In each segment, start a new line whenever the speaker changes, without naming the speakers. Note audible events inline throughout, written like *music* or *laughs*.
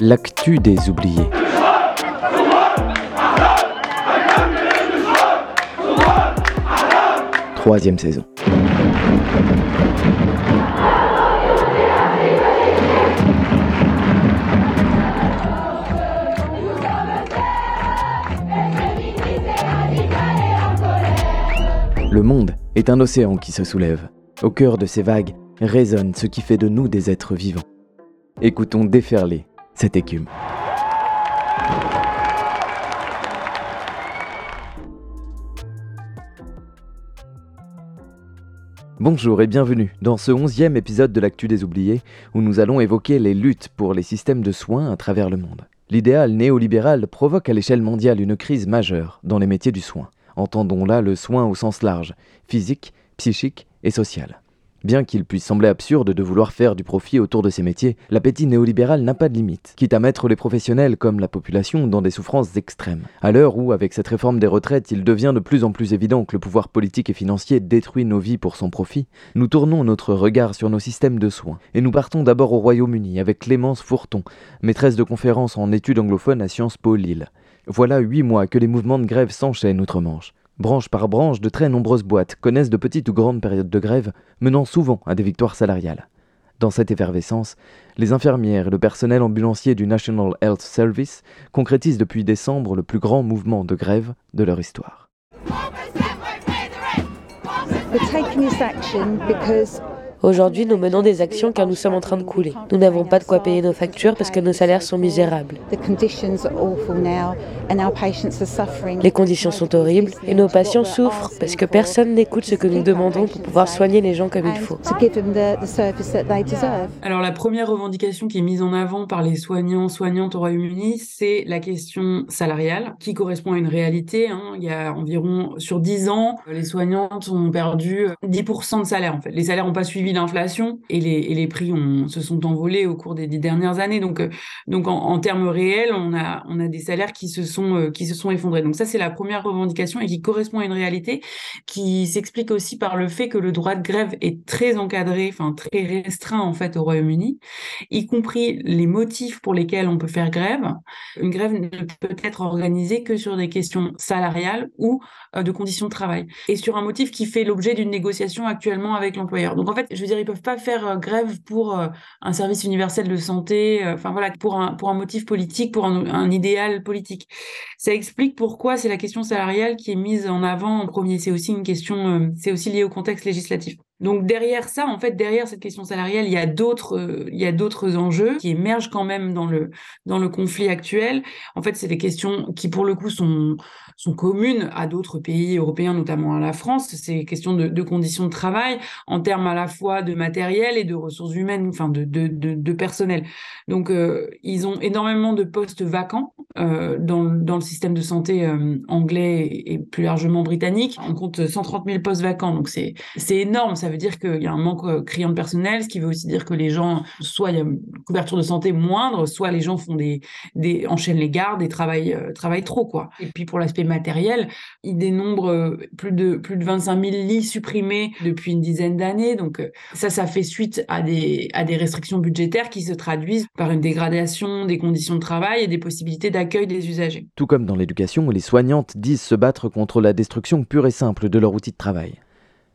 L'actu des oubliés. Troisième saison. Est un océan qui se soulève. Au cœur de ces vagues résonne ce qui fait de nous des êtres vivants. Écoutons déferler cette écume. Bonjour et bienvenue dans ce onzième épisode de l'actu des oubliés où nous allons évoquer les luttes pour les systèmes de soins à travers le monde. L'idéal néolibéral provoque à l'échelle mondiale une crise majeure dans les métiers du soin. Entendons là le soin au sens large, physique, psychique et social. Bien qu'il puisse sembler absurde de vouloir faire du profit autour de ces métiers, l'appétit néolibéral n'a pas de limite, quitte à mettre les professionnels comme la population dans des souffrances extrêmes. À l'heure où, avec cette réforme des retraites, il devient de plus en plus évident que le pouvoir politique et financier détruit nos vies pour son profit, nous tournons notre regard sur nos systèmes de soins. Et nous partons d'abord au Royaume-Uni avec Clémence Fourton, maîtresse de conférences en études anglophones à Sciences Po Lille. Voilà huit mois que les mouvements de grève s'enchaînent outre-Manche. Branche par branche, de très nombreuses boîtes connaissent de petites ou grandes périodes de grève, menant souvent à des victoires salariales. Dans cette effervescence, les infirmières et le personnel ambulancier du National Health Service concrétisent depuis décembre le plus grand mouvement de grève de leur histoire.
Aujourd'hui, nous menons des actions car nous sommes en train de couler. Nous n'avons pas de quoi payer nos factures parce que nos salaires sont misérables. Les conditions sont horribles et nos patients souffrent parce que personne n'écoute ce que nous demandons pour pouvoir soigner les gens comme il faut.
Alors la première revendication qui est mise en avant par les soignants, soignantes au Royaume-Uni, c'est la question salariale qui correspond à une réalité. Hein. Il y a environ, sur 10 ans, les soignantes ont perdu 10% de salaire en fait. Les salaires n'ont pas suivi l'inflation et les, prix se sont envolés au cours des dix dernières années. Donc, euh, donc en, en, termes réels, on a, on a des salaires qui se sont, euh, qui se sont effondrés. Donc ça, c'est la première revendication et qui correspond à une réalité qui s'explique aussi par le fait que le droit de grève est très encadré, enfin très restreint en fait au Royaume-Uni, y compris les motifs pour lesquels on peut faire grève. Une grève ne peut être organisée que sur des questions salariales ou euh, de conditions de travail et sur un motif qui fait l'objet d'une négociation actuellement avec l'employeur. Donc en fait, je veux dire, ils peuvent pas faire euh, grève pour euh, un service universel de santé, euh, enfin voilà, pour un, pour un motif politique, pour un, idéal politique. Ça explique pourquoi c'est la question salariale qui est mise en avant en premier. C'est aussi une question, c'est aussi lié au contexte législatif. Donc derrière ça, en fait, derrière cette question salariale, il y a d'autres, il y a d'autres enjeux qui émergent quand même dans le dans le conflit actuel. En fait, c'est des questions qui, pour le coup, sont sont communes à d'autres pays européens, notamment à la France. C'est des questions de, conditions de travail en termes à la fois de matériel et de ressources humaines, enfin de de, de, personnel. Donc, euh, ils ont énormément de postes vacants euh, dans dans le système de santé euh, anglais et, plus largement britannique. On compte 130 000 postes vacants, donc c'est énorme. Ça veut dire qu'il y a un manque criant de personnel, ce qui veut aussi dire que les gens, soit il y a une couverture de santé moindre, soit les gens font des, des enchaînent les gardes et travaillent, travaillent trop, quoi. Et puis pour l'aspect matériel, il dénombre euh, plus de, plus de 25 000 lits supprimés depuis une dizaine d'années. Donc ça, ça fait suite à des, à des restrictions budgétaires qui se traduisent par une dégradation des conditions de travail et des possibilités d'accueil des usagers.
Tout comme dans l'éducation les soignantes disent se battre contre la destruction pure et simple de leur outil de travail.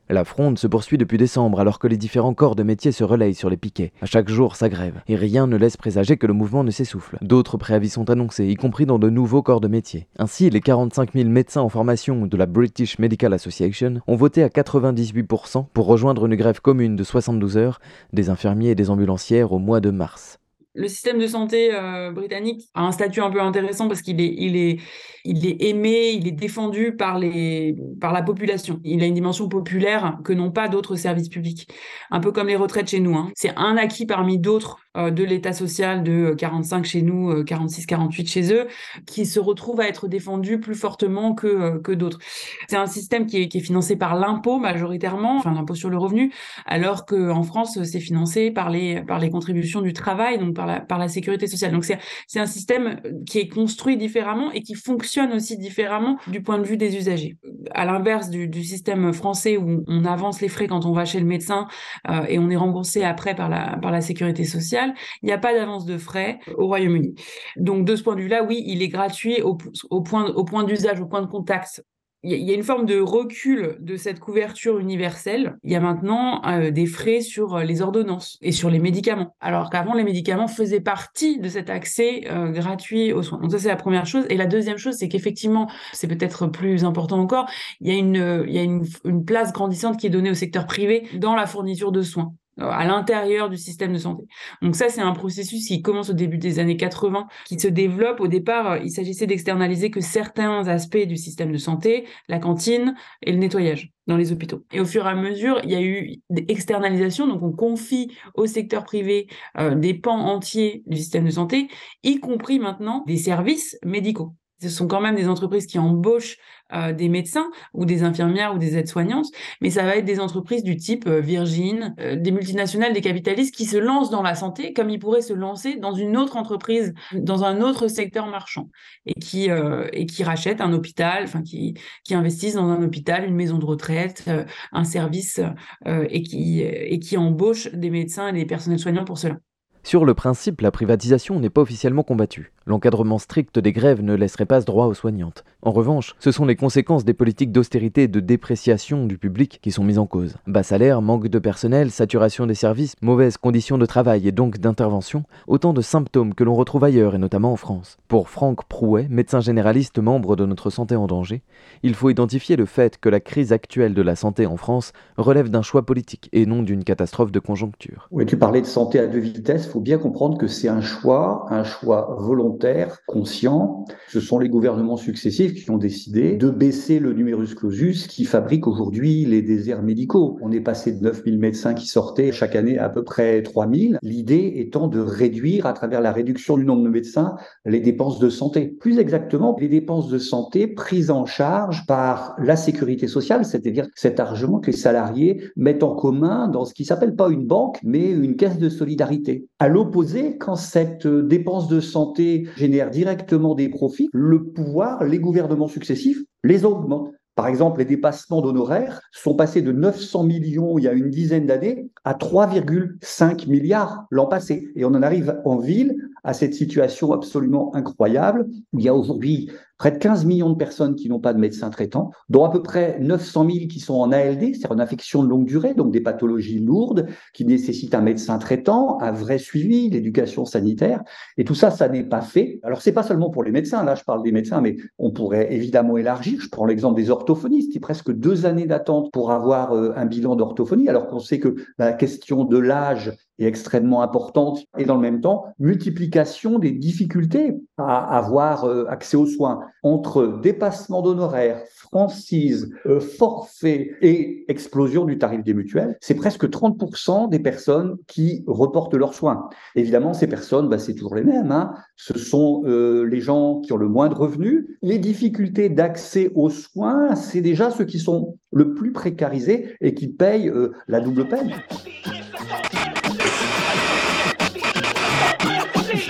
La fronde se poursuit depuis décembre alors que les différents corps de métier se relayent sur les piquets. À chaque jour, ça grève. Et rien ne laisse présager que le mouvement ne s'essouffle. D'autres préavis sont annoncés, y compris dans de nouveaux corps de métier. Ainsi, les 45 000 médecins en formation de la British Medical Association ont voté à 98% pour rejoindre une grève commune de 72 heures des infirmiers et des ambulancières au mois de mars
le système de santé euh, britannique a un statut un peu intéressant parce qu'il est, il est, il est aimé, il est défendu par, les, par la population. Il a une dimension populaire que n'ont pas d'autres services publics. Un peu comme les retraites chez nous. Hein. C'est un acquis parmi d'autres euh, de l'État social de 45 chez nous, 46, euh, 48 chez eux, qui se retrouve à être défendu plus fortement que, euh, que d'autres. C'est un système qui est, qui est financé par l'impôt majoritairement, enfin l'impôt sur le revenu, alors qu'en France, c'est financé par les, par les contributions du travail, donc par par la, sécurité sociale. Donc c'est un système qui est construit différemment et qui fonctionne aussi différemment du point de vue des usagers. À l'inverse du, système français où on avance les frais quand on va chez le médecin euh, et on est remboursé après par la, sécurité sociale, il n'y a pas d'avance de frais au Royaume-Uni. Donc de ce point de vue-là, oui, il est gratuit au point d'usage, au point de contact il y, a une forme de recul de cette couverture universelle. Il y a maintenant euh, des frais sur euh, les ordonnances et sur les médicaments, alors qu'avant les médicaments faisaient partie de cet accès euh, gratuit aux soins. Donc ça c'est la première chose. Et la deuxième chose, c'est qu'effectivement, c'est peut-être plus important encore, il y a une, il y a une, une place grandissante qui est donnée au secteur privé dans la fourniture de soins. Euh, à l'intérieur du système de santé. Donc ça, c'est un processus qui commence au début des années 80, qui se développe. Au départ, euh, il s'agissait d'externaliser que certains aspects du système de santé, la cantine et le nettoyage dans les hôpitaux. Et au fur et à mesure, il y a eu des externalisations, donc on confie au secteur privé euh, des pans entiers du système de santé, y compris maintenant des services médicaux ce sont quand même des entreprises qui embauchent euh, des médecins ou des infirmières ou des aides-soignantes, mais ça va être des entreprises du type euh, Virgin, euh, des multinationales, des capitalistes qui se lancent dans la santé comme ils pourraient se lancer dans une autre entreprise, dans un autre secteur marchand, et qui et qui rachètent un hôpital, enfin qui qui investissent dans un hôpital, une maison de retraite, un service et qui et qui embauchent des médecins et des personnels soignants pour cela.
Sur le principe, la privatisation n'est pas officiellement combattue. L'encadrement strict des grèves ne laisserait pas ce droit aux soignantes. En revanche, ce sont les conséquences des politiques d'austérité et de dépréciation du public qui sont mises en cause. Bas salaire, manque de personnel, saturation des services, mauvaises conditions de travail et donc d'intervention, autant de symptômes que l'on retrouve ailleurs et notamment en France. Pour Franck Prouet, médecin généraliste membre de notre Santé en danger, il faut identifier le fait que la crise actuelle de la santé en France relève d'un choix politique et non d'une catastrophe de conjoncture.
Tu parlais de santé à deux vitesses, faut bien comprendre que c'est un choix, un choix volontaire conscient. Ce sont les gouvernements successifs qui ont décidé de baisser le numerus clausus qui fabrique aujourd'hui les déserts médicaux. On est passé de 9000 médecins qui sortaient chaque année à, peu près 3000. L'idée étant de réduire, à travers la réduction du nombre de médecins, les dépenses de santé. Plus exactement, les dépenses de santé prises en charge par la sécurité sociale, c'est-à-dire cet argent que les salariés mettent en commun dans ce qui s'appelle pas une banque, mais une caisse de solidarité. À l'opposé, quand cette dépense de santé génère directement des profits, le pouvoir, les gouvernements successifs les augmentent. Par exemple, les dépassements d'honoraires sont passés de 900 millions il y a une dizaine d'années à 3,5 milliards l'an passé. Et on en arrive en ville à cette situation absolument incroyable où il y a aujourd'hui près de 15 millions de personnes qui n'ont pas de médecin traitant, dont à peu près 900 000 qui sont en ALD, c'est-à-dire une infection de longue durée, donc des pathologies lourdes qui nécessitent un médecin traitant, un vrai suivi, l'éducation sanitaire. Et tout ça, ça n'est pas fait. Alors, c'est pas seulement pour les médecins. Là, je parle des médecins, mais on pourrait évidemment élargir. Je prends l'exemple des orthophonistes, qui presque deux années d'attente pour avoir euh, un bilan d'orthophonie, alors qu'on sait que la question de l'âge est extrêmement importante et dans le même temps, multiplication des difficultés à avoir euh, accès aux soins entre dépassement d'honoraires, franchise, euh, forfait et explosion du tarif des mutuelles, c'est presque 30% des personnes qui reportent leurs soins. Évidemment, ces personnes, bah, c'est toujours les mêmes. Hein. Ce sont euh, les gens qui ont le moins de revenus. Les difficultés d'accès aux soins, c'est déjà ceux qui sont le plus précarisés et qui payent la double peine.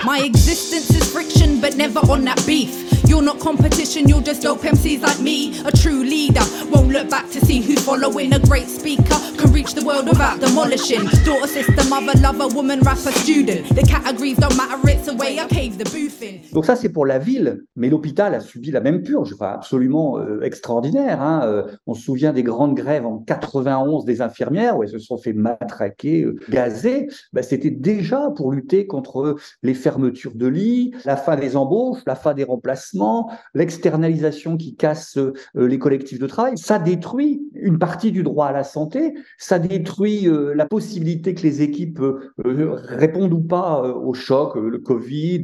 My existence is friction, but never on that beef. You're not competition, you're just dope MCs like me. A true leader won't look back to see who's following. A great speaker can reach the world without demolishing. Daughter, sister, mother, lover, woman, rapper, student. The categories don't matter, it's the way I cave the booth in. Donc ça, c'est pour la ville, mais l'hôpital a subi la même purge, enfin, absolument euh, extraordinaire. Hein. Euh, on se souvient des grandes grèves en 91 des infirmières, où elles se sont fait matraquer, euh, gazer. Ben, C'était déjà pour lutter contre les fermetures de lits, la fin des embauches, la fin des remplacements l'externalisation qui casse euh, les collectifs de travail, ça détruit une partie du droit à la santé, ça détruit euh, la possibilité que les équipes euh, répondent ou pas au choc, le Covid,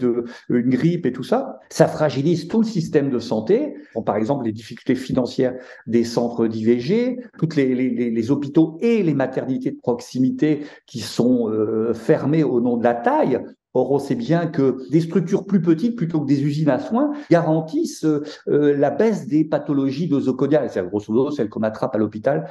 une grippe et tout ça. Ça fragilise tout le système de santé. par exemple, les difficultés financières des centres d'IVG, toutes les, les, hôpitaux et les maternités de proximité qui sont fermés au nom de la taille. Or, on sait bien que des structures plus petites, plutôt que des usines à soins, garantissent euh, la baisse des pathologies nosocomiales. C'est grosso modo celles qu'on attrape à l'hôpital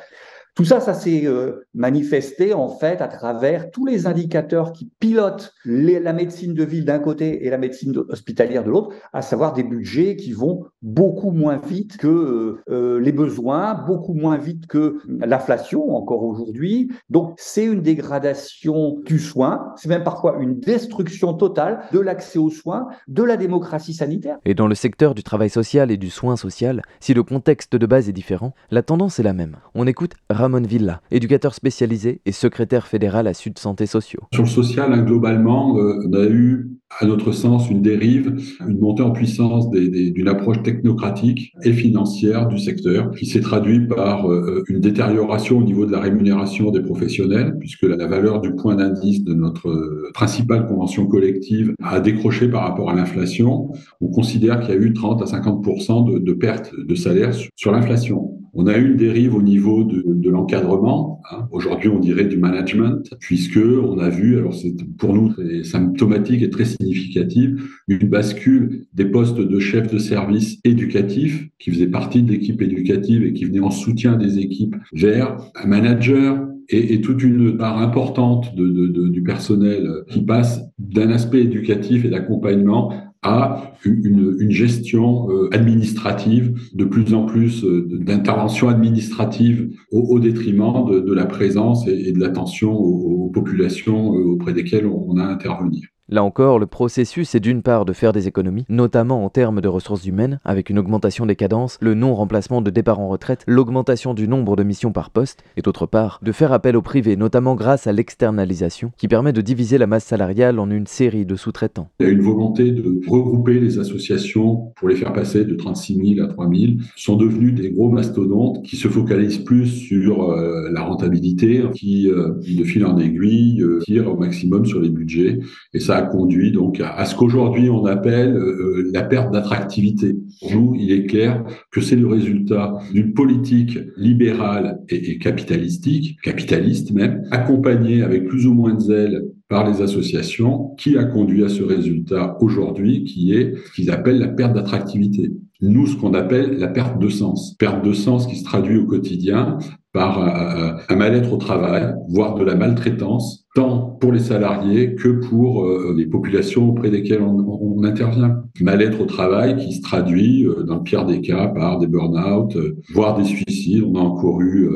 Tout ça, ça s'est euh, manifesté en fait à travers tous les indicateurs qui pilotent la médecine de ville d'un côté et la médecine hospitalière de l'autre, à savoir des budgets qui vont beaucoup moins vite que euh, euh, les besoins, beaucoup moins vite que l'inflation encore aujourd'hui. Donc c'est une dégradation du soin, c'est même parfois une destruction totale de l'accès aux soins, de la démocratie sanitaire.
Et dans le secteur du travail social et du soin social, si le contexte de base est différent, la tendance est la même. On écoute Ramon éducateur spécialisé et secrétaire fédéral à Sud Santé Sociaux.
Sur le social, hein, globalement, euh, on a eu à notre sens, une dérive, une montée en puissance d'une approche technocratique et financière du secteur, qui s'est traduit par euh, une détérioration au niveau de la rémunération des professionnels, puisque la, valeur du point d'indice de notre principale convention collective a décroché par rapport à l'inflation. On considère qu'il y a eu 30 à 50 de, de perte de salaire sur l'inflation. On a eu une dérive au niveau de, l'encadrement. Hein. Aujourd'hui, on dirait du management, puisque on a vu, alors c'est pour nous symptomatique et très significative, une bascule des postes de chef de service éducatif, qui faisaient partie de l'équipe éducative et qui venaient en soutien des équipes, vers un manager et, toute une part importante du personnel qui passe d'un aspect éducatif et d'accompagnement à une, gestion euh, administrative, de plus en plus euh, d'intervention administrative au, détriment de, la présence et, de l'attention aux, populations euh, auprès desquelles on a à intervenir.
Là encore, le processus est d'une part de faire des économies, notamment en termes de ressources humaines, avec une augmentation des cadences, le non-remplacement de départ en retraite, l'augmentation du nombre de missions par poste, et d'autre part, de faire appel au privé, notamment grâce à l'externalisation, qui permet de diviser la masse salariale en une série de sous-traitants.
Il y a une volonté de regrouper les associations pour les faire passer de 36 000 à 3 000, sont devenus des gros mastodontes qui se focalisent plus sur euh, la rentabilité, qui, euh, de fil en aiguille, euh, tirent au maximum sur les budgets, et ça conduit donc à, ce qu'aujourd'hui on appelle euh, la perte d'attractivité. Pour nous, il est clair que c'est le résultat d'une politique libérale et, et capitalistique, capitaliste même, accompagnée avec plus ou moins de zèle par les associations, qui a conduit à ce résultat aujourd'hui, qui est ce qu'ils appellent la perte d'attractivité. Nous, ce qu'on appelle la perte de sens. Perte de sens qui se traduit au quotidien par euh, un mal-être au travail, voire de la maltraitance, tant pour les salariés que pour euh, les populations auprès desquelles on, intervient. Mal-être au travail qui se traduit, euh, dans le pire des cas, par des burn-out, voire des suicides. On a encore eu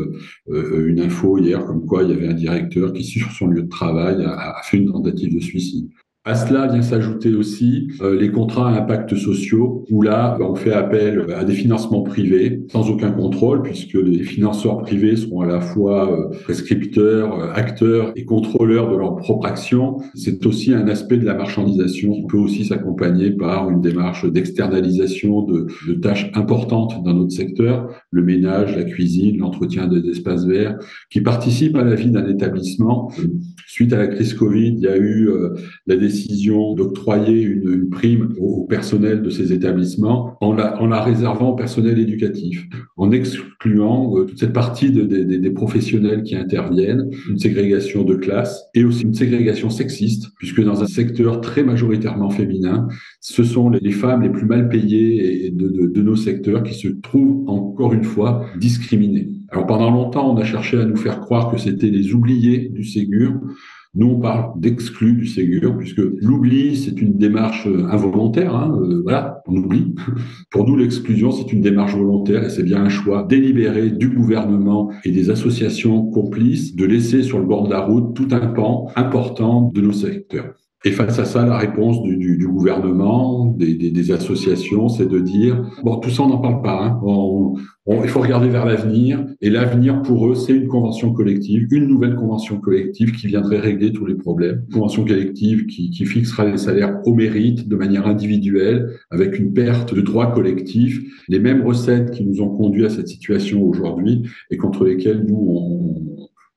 une info hier comme quoi il y avait un directeur qui, sur son lieu de travail, a fait une tentative de suicide. À cela vient s'ajouter aussi euh, les contrats à impact sociaux, où là, on fait appel à des financements privés sans aucun contrôle, puisque les financeurs privés seront à la fois euh, prescripteurs, euh, acteurs et contrôleurs de leur propre action. C'est aussi un aspect de la marchandisation qui peut aussi s'accompagner par une démarche d'externalisation de, de, tâches importantes dans notre secteur, le ménage, la cuisine, l'entretien des espaces verts, qui participent à la vie d'un établissement. Suite à la crise Covid, il y a eu la décision décision d'octroyer une, prime au, personnel de ces établissements en la, réservant au personnel éducatif, en excluant euh, toute cette partie de, de, des professionnels qui interviennent, une ségrégation de classe et aussi une ségrégation sexiste, puisque dans un secteur très majoritairement féminin, ce sont les, femmes les plus mal payées de nos secteurs qui se trouvent encore une fois discriminées. Alors pendant longtemps, on a cherché à nous faire croire que c'était les oubliés du Ségur. Nous, on parle d'exclus du Ségur, puisque l'oubli, c'est une démarche euh, involontaire. Hein, euh, voilà, on oublie. *laughs* Pour nous, l'exclusion, c'est une démarche volontaire et c'est bien un choix délibéré du gouvernement et des associations complices de laisser sur le bord de la route tout un pan important de nos secteurs. Et face à ça, la réponse du, du, du gouvernement, des, des, des associations, c'est de dire bon, tout ça, on n'en parle pas. Hein. On, on, il faut regarder vers l'avenir. Et l'avenir, pour eux, c'est une convention collective, une nouvelle convention collective qui viendrait régler tous les problèmes. Une convention collective qui, qui fixera les salaires au mérite, de manière individuelle, avec une perte de droits collectifs, les mêmes recettes qui nous ont conduit à cette situation aujourd'hui et contre lesquelles nous on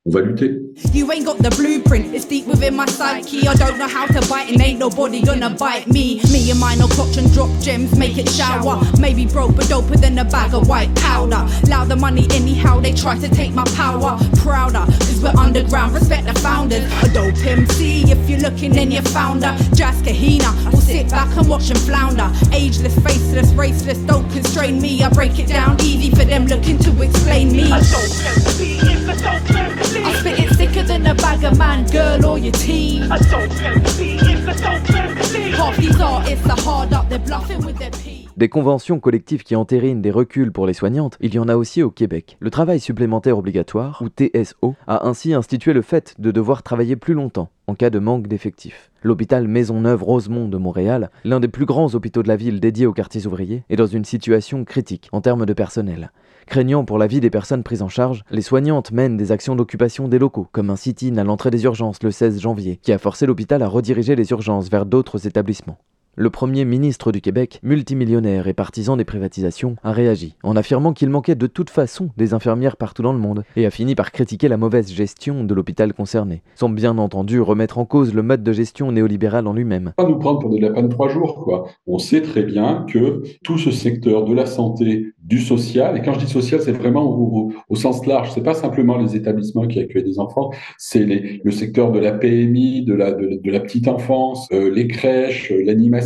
on va lutter.
You ain't got the blueprint, it's deep within my psyche. I don't know how to bite, and ain't nobody gonna bite me. Me and mine will clutch and drop gems, make it shower. Maybe broke, but doper than a bag of white powder. Louder money, anyhow, they try to take my power. Prouder, cause we're underground, respect the founders. A dope MC, if you're looking, then you found her. Jazz Kahina, we'll sit back and watch them flounder. Ageless, faceless, raceless, don't constrain me. I break it down easy for them looking to explain me. I spit it sicker than a bag of man, girl, or your team. A dope MC is a dope MC. Half these artists are hard up, they're bluffing with their pee.
Des conventions collectives qui entérinent des reculs pour les soignantes, il y en a aussi au Québec. Le travail supplémentaire obligatoire, ou TSO, a ainsi institué le fait de devoir travailler plus longtemps en cas de manque d'effectifs. L'hôpital Maisonneuve-Rosemont de Montréal, l'un des plus grands hôpitaux de la ville dédiés aux quartiers ouvriers, est dans une situation critique en termes de personnel. Craignant pour la vie des personnes prises en charge, les soignantes mènent des actions d'occupation des locaux, comme un sit-in à l'entrée des urgences le 16 janvier, qui a forcé l'hôpital à rediriger les urgences vers d'autres établissements. Le premier ministre du Québec, multimillionnaire et partisan des privatisations, a réagi en affirmant qu'il manquait de toute façon des infirmières partout dans le monde et a fini par critiquer la mauvaise gestion de l'hôpital concerné, sans bien entendu remettre en cause le mode de gestion néolibéral en lui-même.
Pas nous prendre pour de la panne trois jours, quoi. On sait très bien que tout ce secteur de la santé, du social, et quand je dis social, c'est vraiment au, sens large, c'est pas simplement les établissements qui accueillent des enfants, c'est le secteur de la PMI, de la, de, la petite enfance, euh, les crèches, l'animation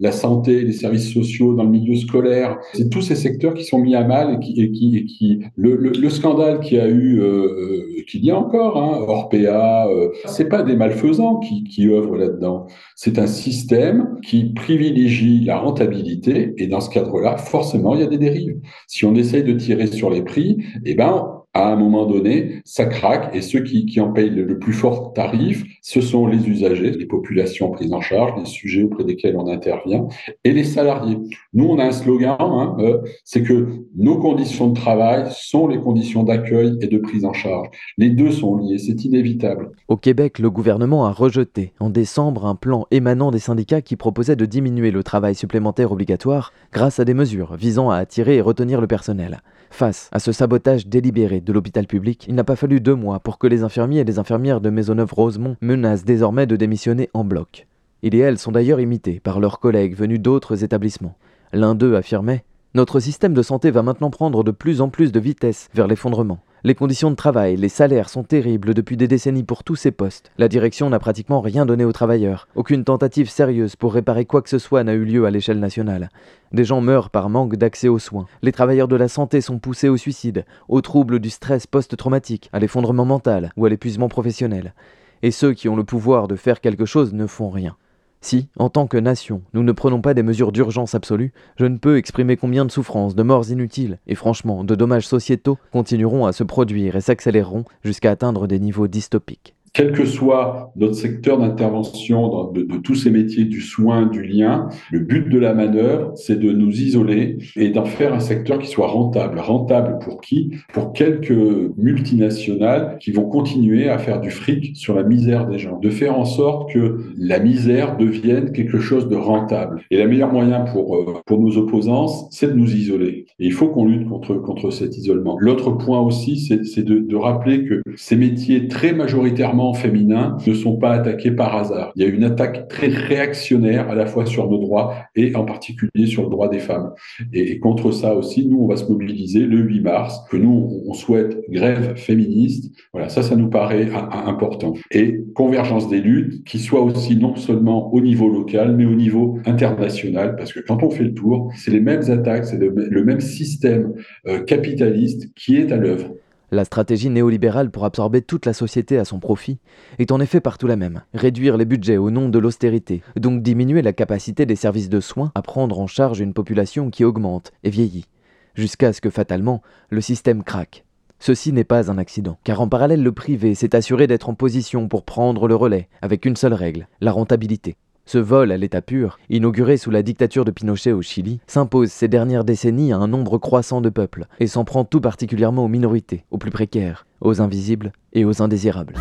la santé, les services sociaux dans le milieu scolaire. C'est tous ces secteurs qui sont mis à mal et qui, qui le, le, scandale qui a eu, euh, euh, qu'il y a encore, hein, Orpea, euh, c'est pas des malfaisants qui, qui œuvrent là-dedans. C'est un système qui privilégie la rentabilité et dans ce cadre-là, forcément, il y a des dérives. Si on essaye de tirer sur les prix, eh ben, à un moment donné, ça craque et ceux qui, qui en payent le, plus fort tarif, ce sont les usagers, les populations prises en charge, les sujets auprès desquels on intervient et les salariés. Nous, on a un slogan, hein, euh, c'est que nos conditions de travail sont les conditions d'accueil et de prise en charge. Les deux sont liés, c'est inévitable.
Au Québec, le gouvernement a rejeté en décembre un plan émanant des syndicats qui proposait de diminuer le travail supplémentaire obligatoire grâce à des mesures visant à attirer et retenir le personnel. Face à ce sabotage délibéré de l'hôpital public, il n'a pas fallu deux mois pour que les infirmiers et les infirmières de Maisonneuve-Rosemont menacent désormais de démissionner en bloc. Ils et elles sont d'ailleurs imités par leurs collègues venus d'autres établissements. L'un d'eux affirmait Notre système de santé va maintenant prendre de plus en plus de vitesse vers l'effondrement. Les conditions de travail, les salaires sont terribles depuis des décennies pour tous ces postes. La direction n'a pratiquement rien donné aux travailleurs. Aucune tentative sérieuse pour réparer quoi que ce soit n'a eu lieu à l'échelle nationale. Des gens meurent par manque d'accès aux soins. Les travailleurs de la santé sont poussés au suicide, aux troubles du stress post-traumatique, à l'effondrement mental ou à l'épuisement professionnel. Et ceux qui ont le pouvoir de faire quelque chose ne font rien. Si, en tant que nation, nous ne prenons pas des mesures d'urgence absolue, je ne peux exprimer combien de souffrances, de morts inutiles et franchement de dommages sociétaux continueront à se produire et s'accéléreront jusqu'à atteindre des niveaux dystopiques
quel que soit notre secteur d'intervention de, tous ces métiers du soin, du lien, le but de la manœuvre, c'est de nous isoler et d'en faire un secteur qui soit rentable. Rentable pour qui? Pour quelques multinationales qui vont continuer à faire du fric sur la misère des gens. De faire en sorte que la misère devienne quelque chose de rentable. Et le meilleur moyen pour, euh, pour nos opposants, c'est de nous isoler. Et il faut qu'on lutte contre, contre cet isolement. L'autre point aussi, c'est de rappeler que ces métiers très majoritairement féminins ne sont pas attaqués par hasard. Il y a une attaque très réactionnaire à la fois sur nos droits et en particulier sur le droit des femmes. Et, contre ça aussi, nous, on va se mobiliser le 8 mars, que nous, on souhaite grève féministe. Voilà, ça, ça nous paraît important. Et convergence des luttes qui soit aussi non seulement au niveau local, mais au niveau international, parce que quand on fait le tour, c'est les mêmes attaques, c'est le, même système euh, capitaliste qui est à l'œuvre.
La stratégie néolibérale pour absorber toute la société à son profit est en effet partout la même. Réduire les budgets au nom de l'austérité, donc diminuer la capacité des services de soins à prendre en charge une population qui augmente et vieillit, jusqu'à ce que fatalement le système craque. Ceci n'est pas un accident, car en parallèle le privé s'est assuré d'être en position pour prendre le relais, avec une seule règle, la rentabilité. Ce vol à l'état pur, inauguré sous la dictature de Pinochet au Chili, s'impose ces dernières décennies à un nombre croissant de peuples et s'en prend tout particulièrement aux minorités, aux plus précaires, aux invisibles et aux indésirables.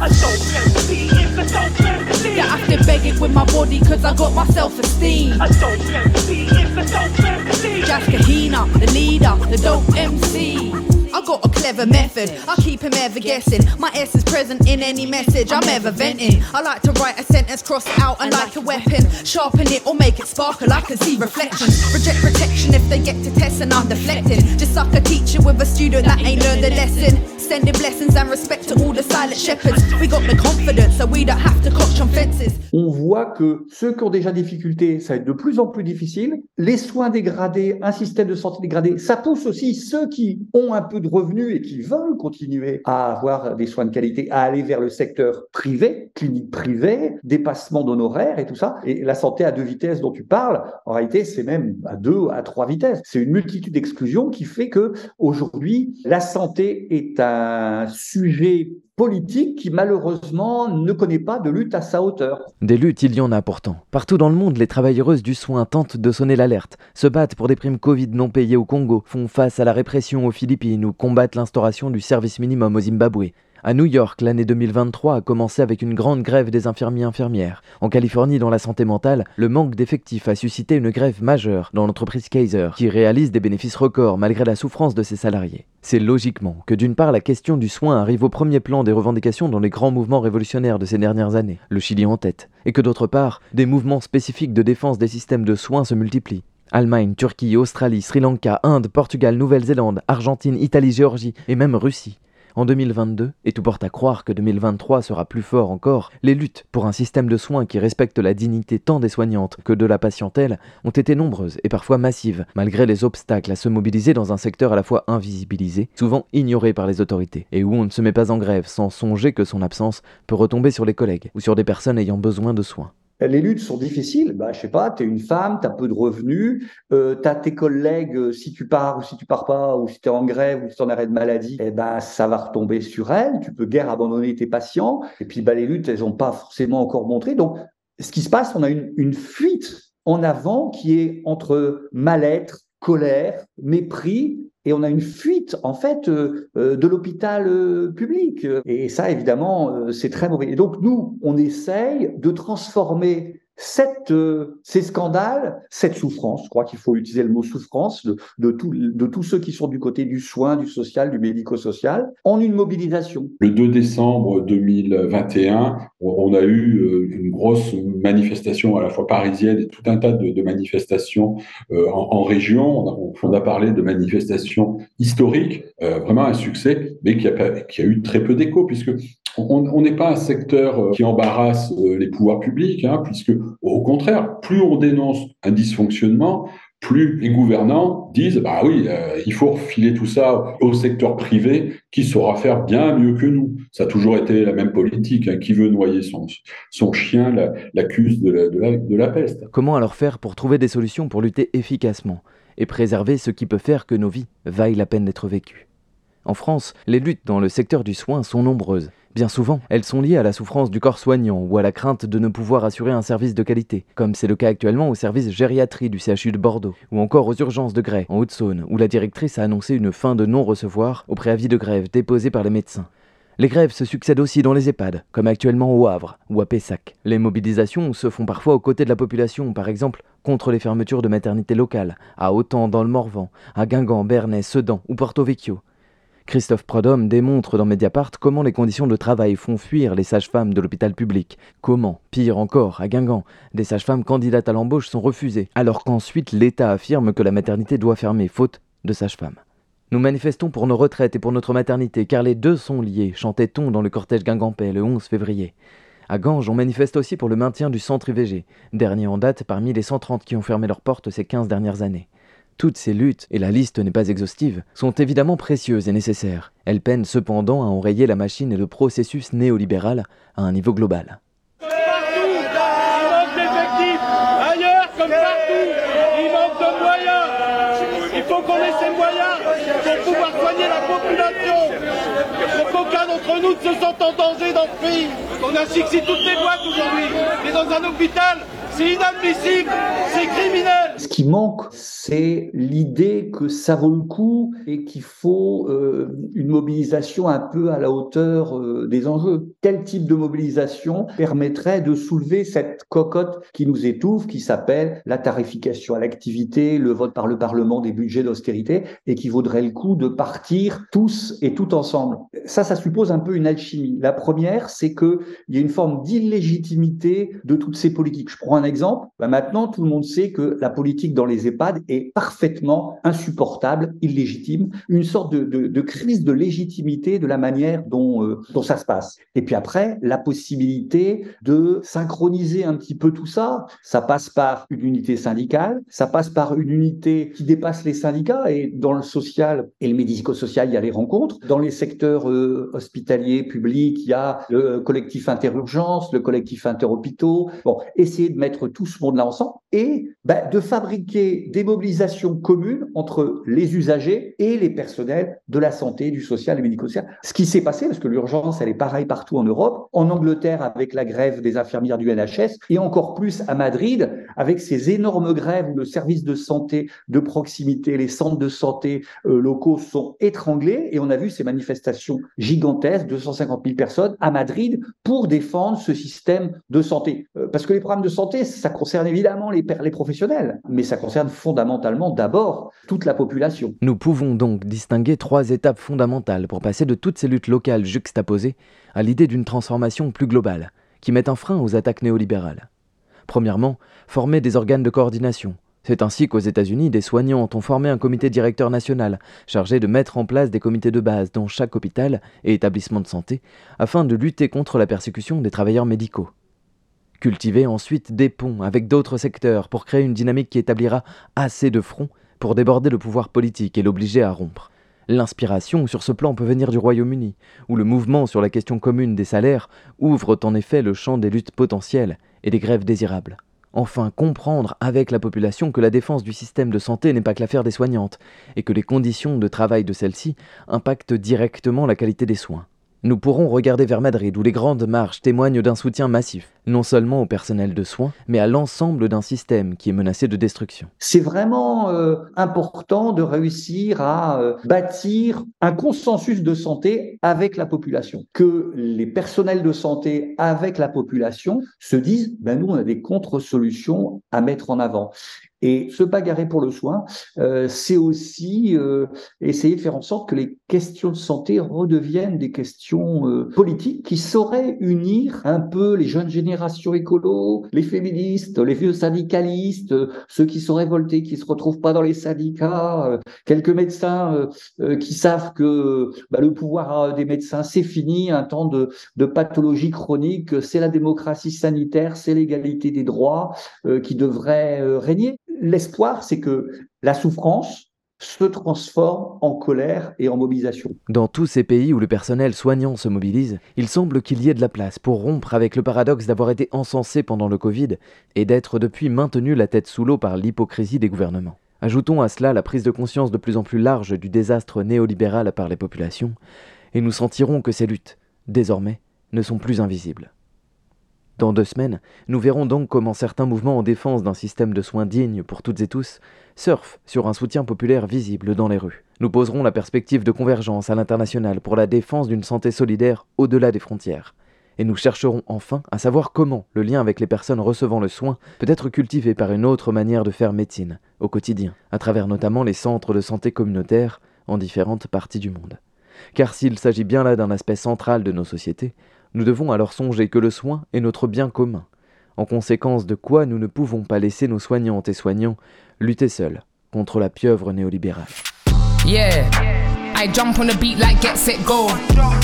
I got a clever method. I keep him ever guessing. My S is present in any message I'm ever venting. I like to write a sentence, cross it out, and like a weapon, sharpen it or make it sparkle. I can see reflections. Reject protection if they get to test and I'm deflecting. Just suck a teacher with a student that ain't learned the lesson. Sending blessings and respect to all the silent shepherds. We got the confidence, so we don't have to coach on fences.
Voit que ceux qui ont déjà difficulté, ça va être de plus en plus difficile. Les soins dégradés, un système de santé dégradé, ça pousse aussi ceux qui ont un peu de revenus et qui veulent continuer à avoir des soins de qualité, à aller vers le secteur privé, clinique privée, dépassement d'honoraires et tout ça. Et la santé à deux vitesses dont tu parles, en réalité, c'est même à deux, à trois vitesses. C'est une multitude d'exclusions qui fait que aujourd'hui, la santé est un sujet politique qui malheureusement ne connaît pas de lutte à sa hauteur.
Des luttes, il y en a pourtant. Partout dans le monde, les travailleuses du soin tentent de sonner l'alerte, se battent pour des primes Covid non payées au Congo, font face à la répression aux Philippines ou combattent l'instauration du service minimum au Zimbabwe. À New York, l'année 2023 a commencé avec une grande grève des infirmiers infirmières. En Californie, dans la santé mentale, le manque d'effectifs a suscité une grève majeure dans l'entreprise Kaiser, qui réalise des bénéfices records malgré la souffrance de ses salariés. C'est logiquement que d'une part la question du soin arrive au premier plan des revendications dans les grands mouvements révolutionnaires de ces dernières années, le Chili en tête, et que d'autre part, des mouvements spécifiques de défense des systèmes de soins se multiplient. Allemagne, Turquie, Australie, Sri Lanka, Inde, Portugal, Nouvelle-Zélande, Argentine, Italie, Géorgie et même Russie en 2022, et tout porte à croire que 2023 sera plus fort encore, les luttes pour un système de soins qui respecte la dignité tant des soignantes que de la patientèle ont été nombreuses et parfois massives, malgré les obstacles à se mobiliser dans un secteur à la fois invisibilisé, souvent ignoré par les autorités, et où on ne se met pas en grève sans songer que son absence peut retomber sur les collègues ou sur des personnes ayant besoin de soins.
Les luttes sont difficiles. Bah, je sais pas, tu es une femme, tu as peu de revenus, euh, tu as tes collègues, euh, si tu pars ou si tu pars pas, ou si tu es en grève ou si tu en arrêt de maladie, eh ben, ça va retomber sur elles. Tu peux guère abandonner tes patients. Et puis, bah, les luttes, elles n'ont pas forcément encore montré. Donc, ce qui se passe, on a une, une fuite en avant qui est entre mal-être, colère, mépris et on a une fuite en fait euh, euh, de l'hôpital euh, public. Et ça, évidemment, c'est très mauvais. Et donc nous, on essaye de transformer cette, ces scandales, cette souffrance, je crois qu'il faut utiliser le mot souffrance de, tous ceux qui sont du côté du soin, du social, du médico-social, en une mobilisation.
Le 2 décembre 2021, on a eu une grosse manifestation à la fois parisienne et tout un tas de, manifestations en, en, région. On a, parlé de manifestations historiques, euh, vraiment un succès, mais qui a, qui a eu très peu d'écho, puisque on n'est pas un secteur euh, qui embarrasse euh, les pouvoirs publics, hein, puisque au contraire, plus on dénonce un dysfonctionnement, plus les gouvernants disent bah oui, euh, il faut refiler tout ça au secteur privé qui saura faire bien mieux que nous. Ça a toujours été la même politique. Hein, qui veut noyer son, chien l'accuse de, la, de, la, de la peste?
Comment alors faire pour trouver des solutions pour lutter efficacement et préserver ce qui peut faire que nos vies vaillent la peine d'être vécues? En France, les luttes dans le secteur du soin sont nombreuses. Bien souvent, elles sont liées à la souffrance du corps soignant ou à la crainte de ne pouvoir assurer un service de qualité, comme c'est le cas actuellement au service gériatrie du CHU de Bordeaux, ou encore aux urgences de Grès, en Haute-Saône, où la directrice a annoncé une fin de non-recevoir au préavis de grève déposé par les médecins. Les grèves se succèdent aussi dans les EHPAD, comme actuellement au Havre ou à Pessac. Les mobilisations se font parfois aux côtés de la population, par exemple contre les fermetures de maternités locales, à Autan dans le Morvan, à Guingamp, Bernay, Sedan ou Porto Vecchio. Christophe Prodhomme démontre dans Mediapart comment les conditions de travail font fuir les sages-femmes de l'hôpital public. Comment, pire encore, à Guingamp, des sages-femmes candidates à l'embauche sont refusées, alors qu'ensuite l'État affirme que la maternité doit fermer, faute de sages-femmes. Nous manifestons pour nos retraites et pour notre maternité, car les deux sont liés, chantait-on dans le cortège guingampais le 11 février. À Ganges, on manifeste aussi pour le maintien du centre IVG, dernier en date parmi les 130 qui ont fermé leurs portes ces 15 dernières années. Toutes ces luttes, et la liste n'est pas exhaustive, sont évidemment précieuses et nécessaires. Elles peinent cependant à enrayer la machine et le processus néolibéral à un niveau global.
Qu'aucun d'entre nous ne se sente en danger dans ce pays. On asphyxie toutes les boîtes aujourd'hui. Mais dans un hôpital, c'est inadmissible, c'est criminel.
qui manque, c'est l'idée que ça vaut le coup et qu'il faut euh, une mobilisation un peu à la hauteur euh, des enjeux. Quel type de mobilisation permettrait de soulever cette cocotte qui nous étouffe, qui s'appelle la tarification à l'activité, le vote par le Parlement des budgets d'austérité, et qui vaudrait le coup de partir tous et tout ensemble? Ça, ça suppose un peu une alchimie. La première, c'est qu'il y a une forme d'illégitimité de toutes ces politiques. Exemple. Ben maintenant, tout le monde sait que la politique dans les EHPAD est parfaitement insupportable, illégitime, une sorte de, de, crise de légitimité de la manière dont, euh, dont ça se passe. Et puis après, la possibilité de synchroniser un petit peu tout ça, ça passe par une unité syndicale, ça passe par une unité qui dépasse les syndicats et dans le social et le médico-social, il y a les rencontres. Dans les secteurs euh, hospitaliers, publics, il y a le collectif interurgence, le collectif interhôpitaux. Bon, essayer de mettre tout ce monde-là ensemble et ben, de fabriquer des mobilisations communes entre les usagers et les personnels de la santé, du social et médico-social. Ce qui s'est passé, parce que l'urgence, elle est pareille partout en Europe, en Angleterre avec la grève des infirmières du NHS et encore plus à Madrid avec ces énormes grèves où le service de santé de proximité, les centres de santé euh, locaux sont étranglés et on a vu ces manifestations gigantesques, 250 000 personnes à Madrid pour défendre ce système de santé. Euh, parce que les programmes de santé, ça concerne évidemment les, professionnels, mais ça concerne fondamentalement d'abord toute la population.
Nous pouvons donc distinguer trois étapes fondamentales pour passer de toutes ces luttes locales juxtaposées à l'idée d'une transformation plus globale, qui met un frein aux attaques néolibérales. Premièrement, former des organes de coordination. C'est ainsi qu'aux États-Unis, des soignants ont formé un comité directeur national chargé de mettre en place des comités de base dans chaque hôpital et établissement de santé afin de lutter contre la persécution des travailleurs médicaux. Cultiver ensuite des ponts avec d'autres secteurs pour créer une dynamique qui établira assez de fronts pour déborder le pouvoir politique et l'obliger à rompre. L'inspiration sur ce plan peut venir du Royaume-Uni, où le mouvement sur la question commune des salaires ouvre en effet le champ des luttes potentielles et des grèves désirables. Enfin, comprendre avec la population que la défense du système de santé n'est pas que l'affaire des soignantes, et que les conditions de travail de celles-ci impactent directement la qualité des soins. Nous pourrons regarder vers Madrid où les grandes marches témoignent d'un soutien massif, non seulement au personnel de soins, mais à l'ensemble d'un système qui est menacé de destruction.
C'est vraiment euh, important de réussir à euh, bâtir un consensus de santé avec la population, que les personnels de santé avec la population se disent, ben nous on a des contre-solutions à mettre en avant. Et se bagarrer pour le soin, euh, c'est aussi euh, essayer de faire en sorte que les questions de santé redeviennent des questions euh, politiques qui sauraient unir un peu les jeunes générations écolos, les féministes, les vieux syndicalistes, ceux qui sont révoltés, qui se retrouvent pas dans les syndicats, quelques médecins qui savent que bah, le pouvoir des médecins c'est fini, un temps de, de pathologie chronique, c'est la démocratie sanitaire, c'est l'égalité des droits qui devrait régner l'espoir, c'est que la souffrance se transforme en colère et en mobilisation.
Dans tous ces pays où le personnel soignant se mobilise, il semble qu'il y ait de la place pour rompre avec le paradoxe d'avoir été encensé pendant le Covid et d'être depuis maintenu la tête sous l'eau par l'hypocrisie des gouvernements. Ajoutons à cela la prise de conscience de plus en plus large du désastre néolibéral par les populations, et nous sentirons que ces luttes, désormais, ne sont plus invisibles. Dans deux semaines, nous verrons donc comment certains mouvements en défense d'un système de soins digne pour toutes et tous surfent sur un soutien populaire visible dans les rues. Nous poserons la perspective de convergence à l'international pour la défense d'une santé solidaire au-delà des frontières. Et nous chercherons enfin à savoir comment le lien avec les personnes recevant le soin peut être cultivé par une autre manière de faire médecine, au quotidien, à travers notamment les centres de santé communautaires en différentes parties du monde. Car s'il s'agit bien là d'un aspect central de nos sociétés, nous devons alors songer que le soin est notre bien commun, en conséquence de quoi nous ne pouvons pas laisser nos soignantes et soignants lutter seuls contre la pieuvre néolibérale.
I jump on the beat like get set go.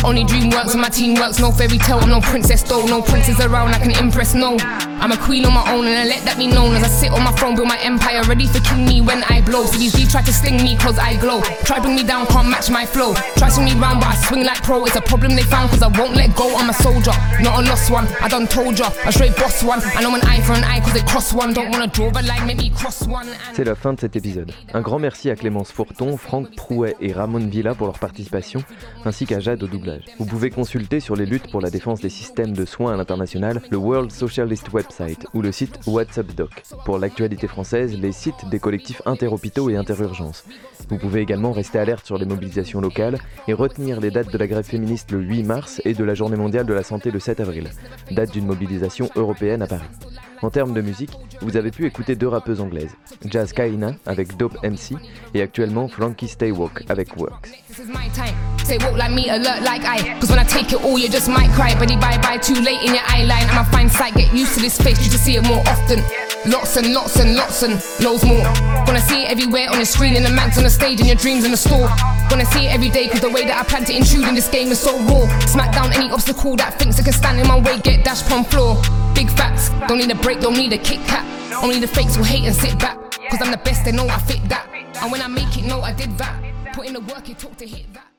Only dream works when my team works. No fairy tale, no princess though. No princes around I can impress. No, I'm a queen on my own and I let that be known as I sit on my throne, build my empire, ready for king me when I blow. So these try to sting me cause I glow. Try bring me down, can't match my flow. Try swing me round, but I swing like pro. It's a problem they found cause I won't let go. I'm a soldier, not a lost one. I done told ya, a straight boss one. I know an eye for an eye cause they cross one. Don't wanna draw the line, make me cross one.
C'est la fin de cet épisode. Un grand merci à Clémence Fourton, Franck Prouet et Ramon Villa
Pour leur participation, ainsi qu'à Jade au doublage. Vous pouvez consulter sur les luttes pour la défense des systèmes de soins à l'international le World Socialist Website ou le site WhatsApp Doc. Pour l'actualité française, les sites des collectifs interhôpitaux et interurgences. Vous pouvez également rester alerte sur les mobilisations locales et retenir les dates de la grève féministe le 8 mars et de la Journée mondiale de la santé le 7 avril, date d'une mobilisation européenne à Paris. En termes de musique, vous avez pu écouter deux rappeuses anglaises, Jazz Kaina avec Dope MC et actuellement Frankie Stay Walk avec Works. Lots and lots and lots and loads more. Gonna see it everywhere on the screen, in the mags on the stage, in your dreams in the store. Gonna see it every day, cause the way that I plan to intrude in this game is so raw. Smack down any obstacle that thinks it can stand in my way, get dashed from floor. Big facts, don't need a break, don't need a Kit Kat. Only the fakes will hate and sit back. Cause I'm the best, they know I fit that. And when I make it, know I did that. Put in the work, it took to hit that.